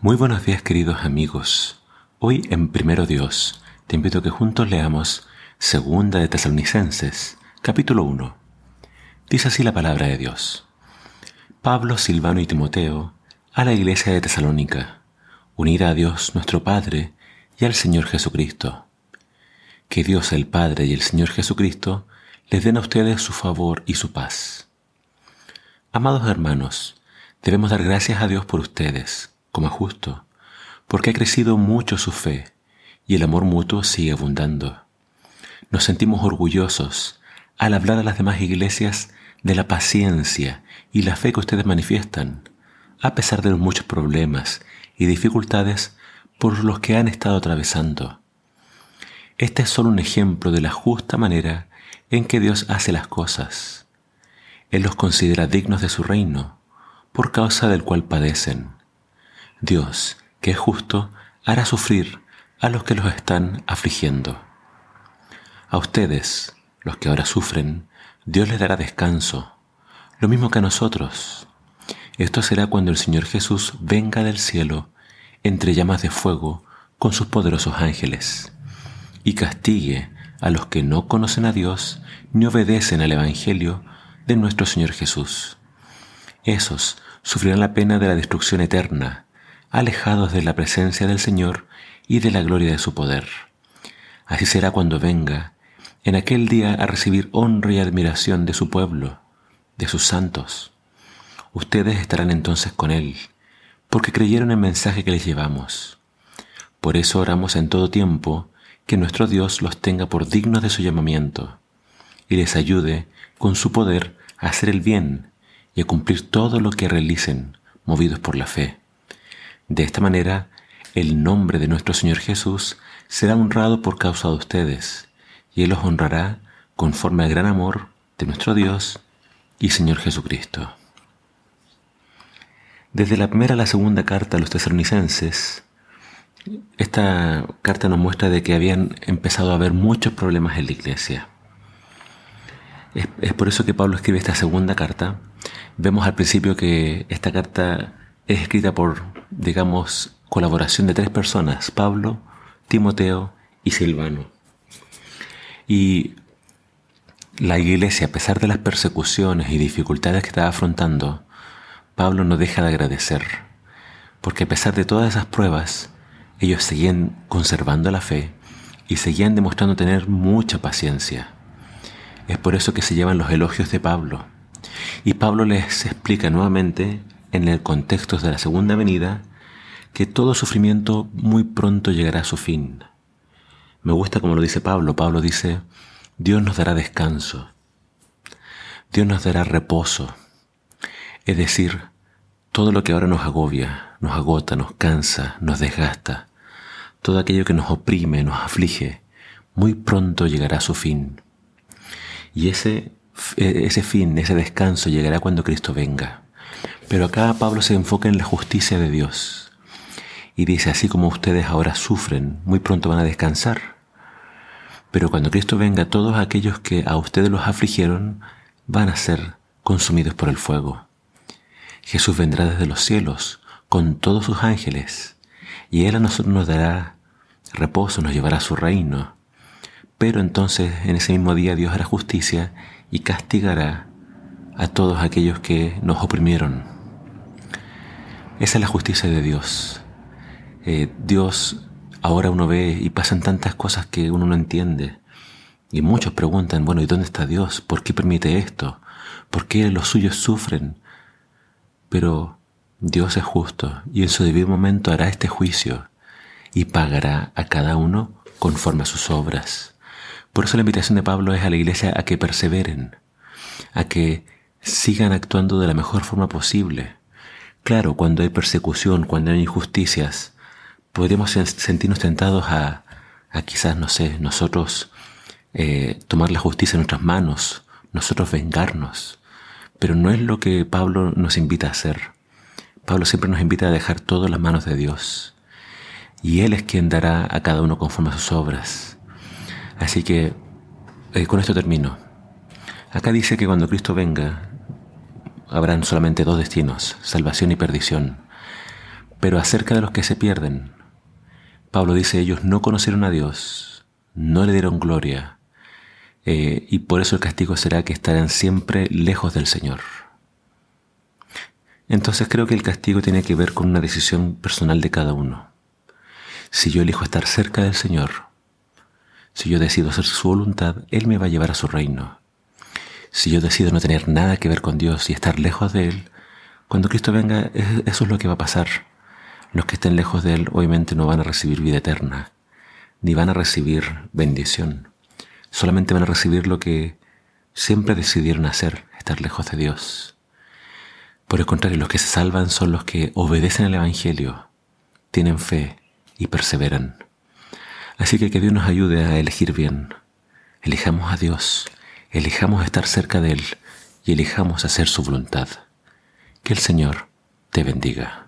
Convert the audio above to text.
Muy buenos días queridos amigos. Hoy en Primero Dios te invito a que juntos leamos Segunda de Tesalonicenses, capítulo 1. Dice así la palabra de Dios. Pablo, Silvano y Timoteo, a la iglesia de Tesalónica, unida a Dios nuestro Padre y al Señor Jesucristo. Que Dios el Padre y el Señor Jesucristo les den a ustedes su favor y su paz. Amados hermanos, debemos dar gracias a Dios por ustedes como justo, porque ha crecido mucho su fe y el amor mutuo sigue abundando. Nos sentimos orgullosos al hablar a las demás iglesias de la paciencia y la fe que ustedes manifiestan, a pesar de los muchos problemas y dificultades por los que han estado atravesando. Este es solo un ejemplo de la justa manera en que Dios hace las cosas. Él los considera dignos de su reino, por causa del cual padecen. Dios, que es justo, hará sufrir a los que los están afligiendo. A ustedes, los que ahora sufren, Dios les dará descanso, lo mismo que a nosotros. Esto será cuando el Señor Jesús venga del cielo entre llamas de fuego con sus poderosos ángeles y castigue a los que no conocen a Dios ni obedecen al Evangelio de nuestro Señor Jesús. Esos sufrirán la pena de la destrucción eterna alejados de la presencia del Señor y de la gloria de su poder. Así será cuando venga, en aquel día, a recibir honra y admiración de su pueblo, de sus santos. Ustedes estarán entonces con Él, porque creyeron el mensaje que les llevamos. Por eso oramos en todo tiempo que nuestro Dios los tenga por dignos de su llamamiento, y les ayude con su poder a hacer el bien y a cumplir todo lo que realicen, movidos por la fe. De esta manera, el nombre de nuestro Señor Jesús será honrado por causa de ustedes, y Él los honrará conforme al gran amor de nuestro Dios y Señor Jesucristo. Desde la primera a la segunda carta a los tesalonicenses, esta carta nos muestra de que habían empezado a haber muchos problemas en la iglesia. Es, es, por eso que Pablo escribe esta segunda carta. Vemos al principio que esta carta es escrita por digamos, colaboración de tres personas, Pablo, Timoteo y Silvano. Y la iglesia, a pesar de las persecuciones y dificultades que estaba afrontando, Pablo no deja de agradecer, porque a pesar de todas esas pruebas, ellos seguían conservando la fe y seguían demostrando tener mucha paciencia. Es por eso que se llevan los elogios de Pablo. Y Pablo les explica nuevamente en el contexto de la segunda venida que todo sufrimiento muy pronto llegará a su fin. Me gusta como lo dice Pablo. Pablo dice, Dios nos dará descanso. Dios nos dará reposo. Es decir, todo lo que ahora nos agobia, nos agota, nos cansa, nos desgasta, todo aquello que nos oprime, nos aflige, muy pronto llegará a su fin. Y ese, ese fin, ese descanso llegará cuando Cristo venga. Pero acá Pablo se enfoca en la justicia de Dios. Y dice, así como ustedes ahora sufren, muy pronto van a descansar. Pero cuando Cristo venga, todos aquellos que a ustedes los afligieron van a ser consumidos por el fuego. Jesús vendrá desde los cielos con todos sus ángeles, y Él a nosotros nos dará reposo, nos llevará a su reino. Pero entonces en ese mismo día Dios hará justicia y castigará a todos aquellos que nos oprimieron. Esa es la justicia de Dios. Eh, Dios ahora uno ve y pasan tantas cosas que uno no entiende. Y muchos preguntan, bueno, ¿y dónde está Dios? ¿Por qué permite esto? ¿Por qué los suyos sufren? Pero Dios es justo y en su debido momento hará este juicio y pagará a cada uno conforme a sus obras. Por eso la invitación de Pablo es a la iglesia a que perseveren, a que sigan actuando de la mejor forma posible, Claro, cuando hay persecución, cuando hay injusticias, podemos sentirnos tentados a, quizás, no sé, nosotros eh, tomar la justicia en nuestras manos, nosotros vengarnos. Pero no es lo que Pablo nos invita a hacer. Pablo siempre nos invita a dejar todo en las manos de Dios. Y Él es quien dará a cada uno conforme a sus obras. Así que eh, con esto termino. Acá dice que cuando Cristo venga, habrán solamente dos destinos, salvación y perdición. Pero acerca de los que se pierden, Pablo dice, ellos no conocieron a Dios, no le dieron gloria, eh, y por eso el castigo será que estarán siempre lejos del Señor. Entonces creo que el castigo tiene que ver con una decisión personal de cada uno. Si yo elijo estar cerca del Señor, si yo decido hacer su voluntad, Él me va a llevar a su reino. Si yo decido no tener nada que ver con Dios y estar lejos de Él, cuando Cristo venga, eso es lo que va a pasar. Los que estén lejos de Él obviamente no van a recibir vida eterna, ni van a recibir bendición. Solamente van a recibir lo que siempre decidieron hacer, estar lejos de Dios. Por el contrario, los que se salvan son los que obedecen al Evangelio, tienen fe y perseveran. Así que que Dios nos ayude a elegir bien. Elijamos a Dios, elijamos estar cerca de Él y elijamos hacer su voluntad. Que el Señor te bendiga.